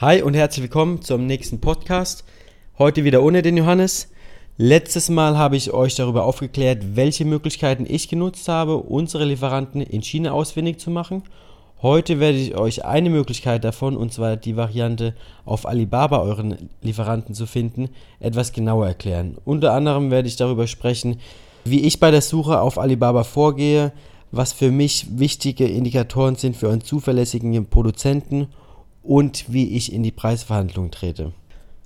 Hi und herzlich willkommen zum nächsten Podcast. Heute wieder ohne den Johannes. Letztes Mal habe ich euch darüber aufgeklärt, welche Möglichkeiten ich genutzt habe, unsere Lieferanten in China ausfindig zu machen. Heute werde ich euch eine Möglichkeit davon, und zwar die Variante auf Alibaba euren Lieferanten zu finden, etwas genauer erklären. Unter anderem werde ich darüber sprechen, wie ich bei der Suche auf Alibaba vorgehe, was für mich wichtige Indikatoren sind für einen zuverlässigen Produzenten und wie ich in die Preisverhandlung trete.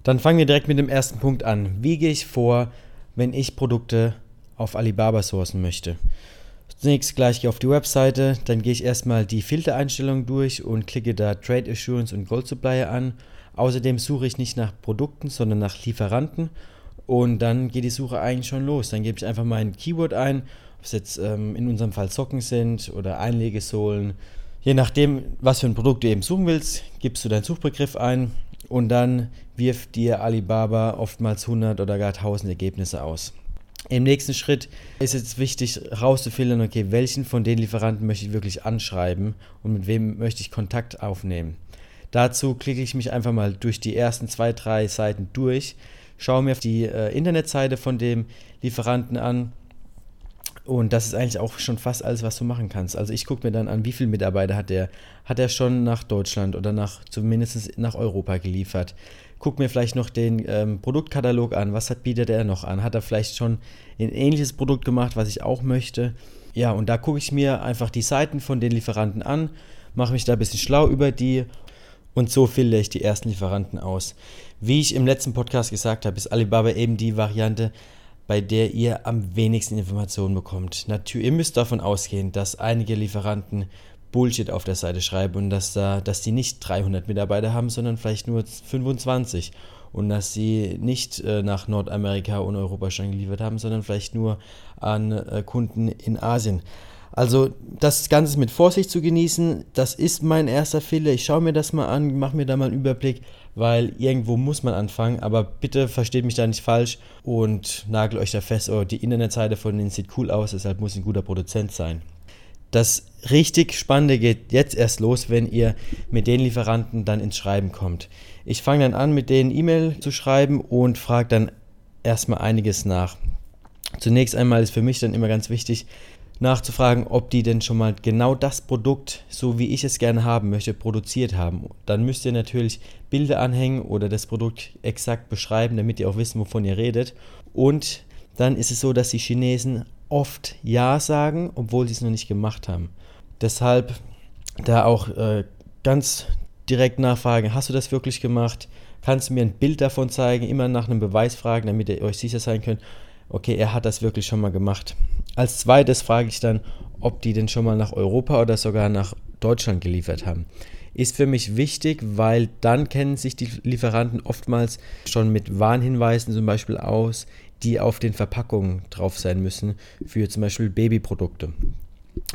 Dann fangen wir direkt mit dem ersten Punkt an. Wie gehe ich vor, wenn ich Produkte auf Alibaba sourcen möchte? Zunächst gleich gehe ich auf die Webseite, dann gehe ich erstmal die Filtereinstellungen durch und klicke da Trade Assurance und Gold Supplier an. Außerdem suche ich nicht nach Produkten, sondern nach Lieferanten und dann geht die Suche eigentlich schon los. Dann gebe ich einfach mal ein Keyword ein, ob es jetzt ähm, in unserem Fall Socken sind oder Einlegesohlen Je nachdem, was für ein Produkt du eben suchen willst, gibst du deinen Suchbegriff ein und dann wirft dir Alibaba oftmals 100 oder gar 1000 Ergebnisse aus. Im nächsten Schritt ist es wichtig herauszufiltern, okay, welchen von den Lieferanten möchte ich wirklich anschreiben und mit wem möchte ich Kontakt aufnehmen. Dazu klicke ich mich einfach mal durch die ersten zwei, drei Seiten durch, schaue mir die äh, Internetseite von dem Lieferanten an und das ist eigentlich auch schon fast alles, was du machen kannst. Also ich gucke mir dann an, wie viele Mitarbeiter hat er. Hat er schon nach Deutschland oder nach zumindest nach Europa geliefert? Guck mir vielleicht noch den ähm, Produktkatalog an. Was hat, bietet er noch an? Hat er vielleicht schon ein ähnliches Produkt gemacht, was ich auch möchte? Ja, und da gucke ich mir einfach die Seiten von den Lieferanten an, mache mich da ein bisschen schlau über die und so filtere ich die ersten Lieferanten aus. Wie ich im letzten Podcast gesagt habe, ist Alibaba eben die Variante, bei der ihr am wenigsten Informationen bekommt. Natürlich, ihr müsst davon ausgehen, dass einige Lieferanten Bullshit auf der Seite schreiben und dass, da, dass die nicht 300 Mitarbeiter haben, sondern vielleicht nur 25 und dass sie nicht äh, nach Nordamerika und Europa schon geliefert haben, sondern vielleicht nur an äh, Kunden in Asien. Also das Ganze mit Vorsicht zu genießen, das ist mein erster Fehler. Ich schaue mir das mal an, mache mir da mal einen Überblick, weil irgendwo muss man anfangen. Aber bitte versteht mich da nicht falsch und nagelt euch da fest, oh, die Internetseite von denen sieht cool aus, deshalb muss ein guter Produzent sein. Das richtig Spannende geht jetzt erst los, wenn ihr mit den Lieferanten dann ins Schreiben kommt. Ich fange dann an, mit denen E-Mail zu schreiben und frage dann erstmal einiges nach. Zunächst einmal ist für mich dann immer ganz wichtig, nachzufragen, ob die denn schon mal genau das Produkt, so wie ich es gerne haben möchte, produziert haben. Dann müsst ihr natürlich Bilder anhängen oder das Produkt exakt beschreiben, damit ihr auch wisst, wovon ihr redet. Und dann ist es so, dass die Chinesen oft Ja sagen, obwohl sie es noch nicht gemacht haben. Deshalb da auch äh, ganz direkt nachfragen, hast du das wirklich gemacht? Kannst du mir ein Bild davon zeigen? Immer nach einem Beweis fragen, damit ihr euch sicher sein könnt, okay, er hat das wirklich schon mal gemacht. Als zweites frage ich dann, ob die denn schon mal nach Europa oder sogar nach Deutschland geliefert haben. Ist für mich wichtig, weil dann kennen sich die Lieferanten oftmals schon mit Warnhinweisen zum Beispiel aus, die auf den Verpackungen drauf sein müssen für zum Beispiel Babyprodukte.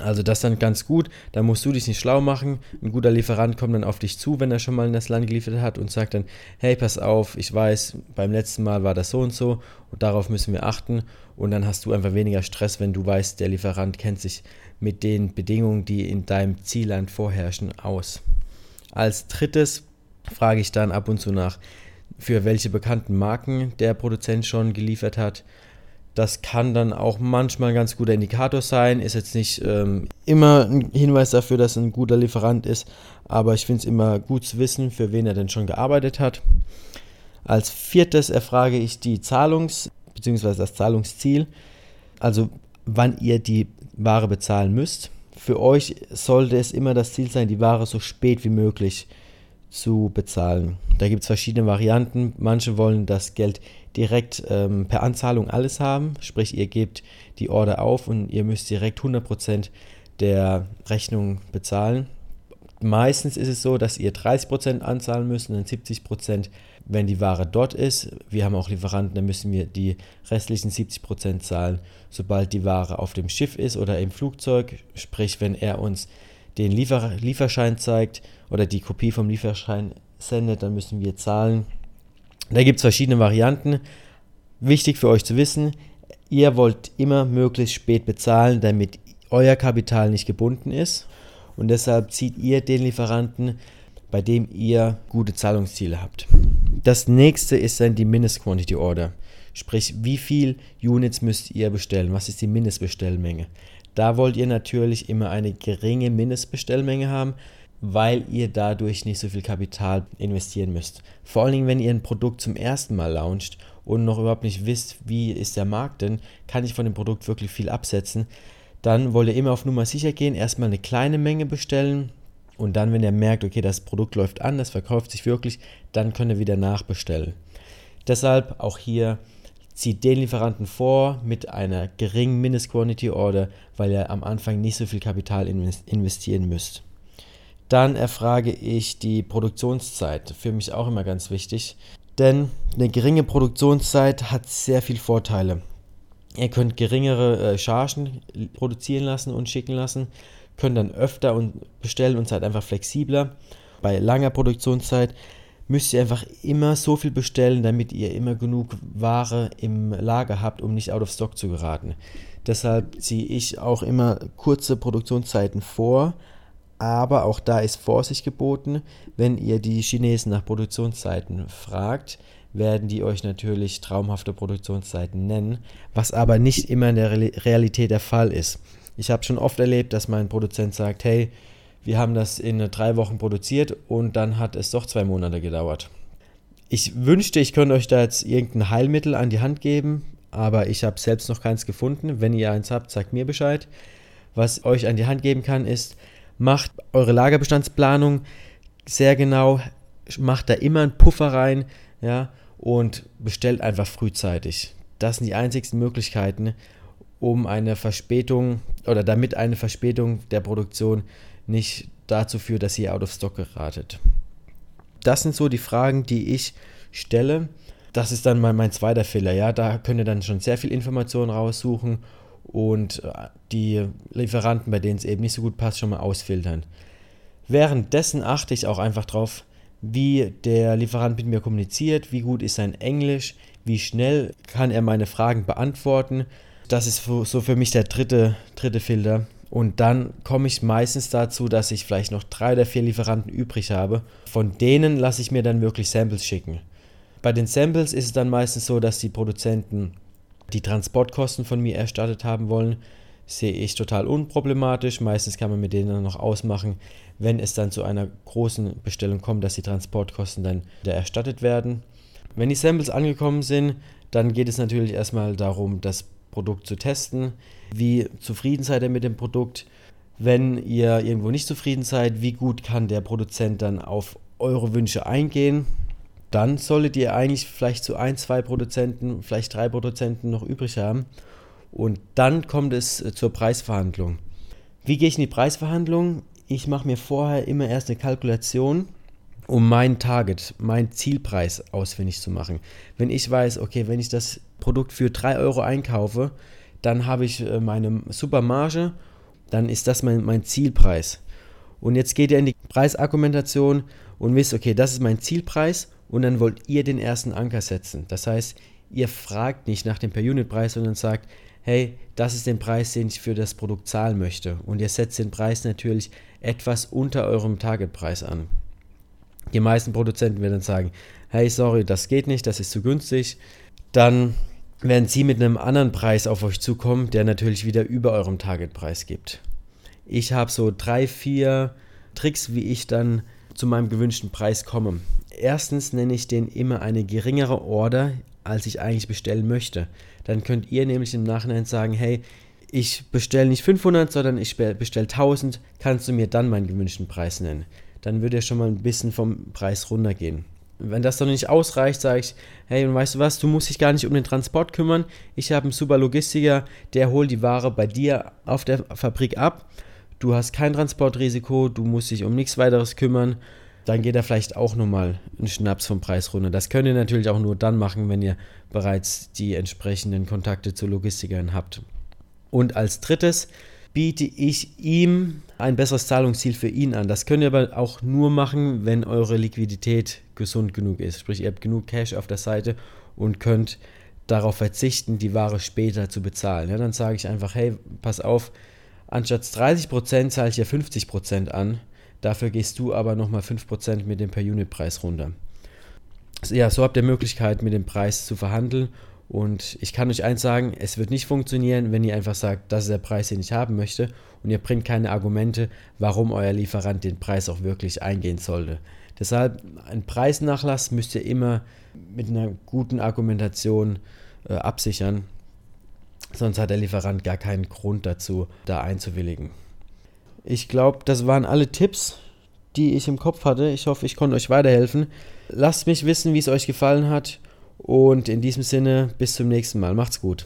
Also das dann ganz gut, da musst du dich nicht schlau machen. Ein guter Lieferant kommt dann auf dich zu, wenn er schon mal in das Land geliefert hat und sagt dann, hey, pass auf, ich weiß, beim letzten Mal war das so und so und darauf müssen wir achten. Und dann hast du einfach weniger Stress, wenn du weißt, der Lieferant kennt sich mit den Bedingungen, die in deinem Zielland vorherrschen, aus. Als drittes frage ich dann ab und zu nach, für welche bekannten Marken der Produzent schon geliefert hat das kann dann auch manchmal ein ganz guter Indikator sein. Ist jetzt nicht ähm, immer ein Hinweis dafür, dass ein guter Lieferant ist, aber ich finde es immer gut zu wissen, für wen er denn schon gearbeitet hat. Als viertes erfrage ich die Zahlungs- bzw. das Zahlungsziel, also wann ihr die Ware bezahlen müsst. Für euch sollte es immer das Ziel sein, die Ware so spät wie möglich zu bezahlen. Da gibt es verschiedene Varianten. Manche wollen das Geld direkt ähm, per Anzahlung alles haben, sprich ihr gebt die Order auf und ihr müsst direkt 100% der Rechnung bezahlen. Meistens ist es so, dass ihr 30% anzahlen müsst und dann 70%, wenn die Ware dort ist. Wir haben auch Lieferanten, da müssen wir die restlichen 70% zahlen, sobald die Ware auf dem Schiff ist oder im Flugzeug. Sprich, wenn er uns den Liefer Lieferschein zeigt oder die Kopie vom Lieferschein sendet, dann müssen wir zahlen. Da gibt es verschiedene Varianten. Wichtig für euch zu wissen, ihr wollt immer möglichst spät bezahlen, damit euer Kapital nicht gebunden ist. Und deshalb zieht ihr den Lieferanten bei dem ihr gute Zahlungsziele habt. Das nächste ist dann die Mindest-Quantity Order. Sprich, wie viel Units müsst ihr bestellen? Was ist die Mindestbestellmenge? Da wollt ihr natürlich immer eine geringe Mindestbestellmenge haben, weil ihr dadurch nicht so viel Kapital investieren müsst. Vor allen Dingen, wenn ihr ein Produkt zum ersten Mal launcht und noch überhaupt nicht wisst, wie ist der Markt denn, kann ich von dem Produkt wirklich viel absetzen, dann wollt ihr immer auf Nummer sicher gehen, erstmal eine kleine Menge bestellen und dann, wenn ihr merkt, okay, das Produkt läuft an, das verkauft sich wirklich, dann könnt ihr wieder nachbestellen. Deshalb auch hier zieht den Lieferanten vor mit einer geringen Mindest-Quantity Order, weil ihr am Anfang nicht so viel Kapital investieren müsst. Dann erfrage ich die Produktionszeit. Für mich auch immer ganz wichtig. Denn eine geringe Produktionszeit hat sehr viele Vorteile. Ihr könnt geringere äh, Chargen produzieren lassen und schicken lassen, könnt dann öfter bestellen und seid einfach flexibler. Bei langer Produktionszeit müsst ihr einfach immer so viel bestellen, damit ihr immer genug Ware im Lager habt, um nicht out of stock zu geraten. Deshalb ziehe ich auch immer kurze Produktionszeiten vor, aber auch da ist Vorsicht geboten. Wenn ihr die Chinesen nach Produktionszeiten fragt, werden die euch natürlich traumhafte Produktionszeiten nennen, was aber nicht immer in der Realität der Fall ist. Ich habe schon oft erlebt, dass mein Produzent sagt, hey, wir haben das in drei Wochen produziert und dann hat es doch zwei Monate gedauert. Ich wünschte, ich könnte euch da jetzt irgendein Heilmittel an die Hand geben, aber ich habe selbst noch keins gefunden. Wenn ihr eins habt, sagt mir Bescheid. Was euch an die Hand geben kann, ist, macht eure Lagerbestandsplanung sehr genau, macht da immer einen Puffer rein, ja, und bestellt einfach frühzeitig. Das sind die einzigsten Möglichkeiten, um eine Verspätung oder damit eine Verspätung der Produktion nicht dazu führt, dass ihr out of stock geratet. Das sind so die Fragen, die ich stelle. Das ist dann mal mein zweiter Fehler. Ja, da könnt ihr dann schon sehr viel Informationen raussuchen und äh, die Lieferanten, bei denen es eben nicht so gut passt, schon mal ausfiltern. Währenddessen achte ich auch einfach drauf, wie der Lieferant mit mir kommuniziert, wie gut ist sein Englisch, wie schnell kann er meine Fragen beantworten. Das ist so für mich der dritte, dritte Filter. Und dann komme ich meistens dazu, dass ich vielleicht noch drei oder vier Lieferanten übrig habe. Von denen lasse ich mir dann wirklich Samples schicken. Bei den Samples ist es dann meistens so, dass die Produzenten die Transportkosten von mir erstattet haben wollen. Sehe ich total unproblematisch. Meistens kann man mit denen dann noch ausmachen, wenn es dann zu einer großen Bestellung kommt, dass die Transportkosten dann wieder erstattet werden. Wenn die Samples angekommen sind, dann geht es natürlich erstmal darum, das Produkt zu testen. Wie zufrieden seid ihr mit dem Produkt? Wenn ihr irgendwo nicht zufrieden seid, wie gut kann der Produzent dann auf eure Wünsche eingehen? Dann solltet ihr eigentlich vielleicht zu ein, zwei Produzenten, vielleicht drei Produzenten noch übrig haben. Und dann kommt es äh, zur Preisverhandlung. Wie gehe ich in die Preisverhandlung? Ich mache mir vorher immer erst eine Kalkulation, um meinen Target, meinen Zielpreis ausfindig zu machen. Wenn ich weiß, okay, wenn ich das Produkt für 3 Euro einkaufe, dann habe ich äh, meine super Marge, dann ist das mein, mein Zielpreis. Und jetzt geht ihr in die Preisargumentation und wisst, okay, das ist mein Zielpreis und dann wollt ihr den ersten Anker setzen. Das heißt, ihr fragt nicht nach dem Per-Unit-Preis, sondern sagt, hey, das ist der Preis, den ich für das Produkt zahlen möchte. Und ihr setzt den Preis natürlich etwas unter eurem Targetpreis an. Die meisten Produzenten werden dann sagen, hey, sorry, das geht nicht, das ist zu günstig. Dann werden sie mit einem anderen Preis auf euch zukommen, der natürlich wieder über eurem Targetpreis gibt. Ich habe so drei, vier Tricks, wie ich dann zu meinem gewünschten Preis komme. Erstens nenne ich den immer eine geringere Order, als ich eigentlich bestellen möchte. Dann könnt ihr nämlich im Nachhinein sagen, hey, ich bestelle nicht 500, sondern ich bestelle 1000, kannst du mir dann meinen gewünschten Preis nennen. Dann würde er schon mal ein bisschen vom Preis runtergehen. Wenn das dann nicht ausreicht, sage ich, hey, und weißt du was, du musst dich gar nicht um den Transport kümmern. Ich habe einen super Logistiker, der holt die Ware bei dir auf der Fabrik ab. Du hast kein Transportrisiko, du musst dich um nichts weiteres kümmern. Dann geht er vielleicht auch nochmal einen Schnaps vom Preis runter. Das könnt ihr natürlich auch nur dann machen, wenn ihr bereits die entsprechenden Kontakte zu Logistikern habt. Und als drittes biete ich ihm ein besseres Zahlungsziel für ihn an. Das könnt ihr aber auch nur machen, wenn eure Liquidität gesund genug ist. Sprich, ihr habt genug Cash auf der Seite und könnt darauf verzichten, die Ware später zu bezahlen. Ja, dann sage ich einfach, hey, pass auf, anstatt 30% zahle ich ja 50% an. Dafür gehst du aber nochmal 5% mit dem Per-Unit-Preis runter. Ja, so habt ihr Möglichkeit, mit dem Preis zu verhandeln. Und ich kann euch eins sagen, es wird nicht funktionieren, wenn ihr einfach sagt, das ist der Preis, den ich haben möchte und ihr bringt keine Argumente, warum euer Lieferant den Preis auch wirklich eingehen sollte. Deshalb, ein Preisnachlass müsst ihr immer mit einer guten Argumentation äh, absichern. Sonst hat der Lieferant gar keinen Grund dazu, da einzuwilligen. Ich glaube, das waren alle Tipps, die ich im Kopf hatte. Ich hoffe, ich konnte euch weiterhelfen. Lasst mich wissen, wie es euch gefallen hat. Und in diesem Sinne, bis zum nächsten Mal. Macht's gut.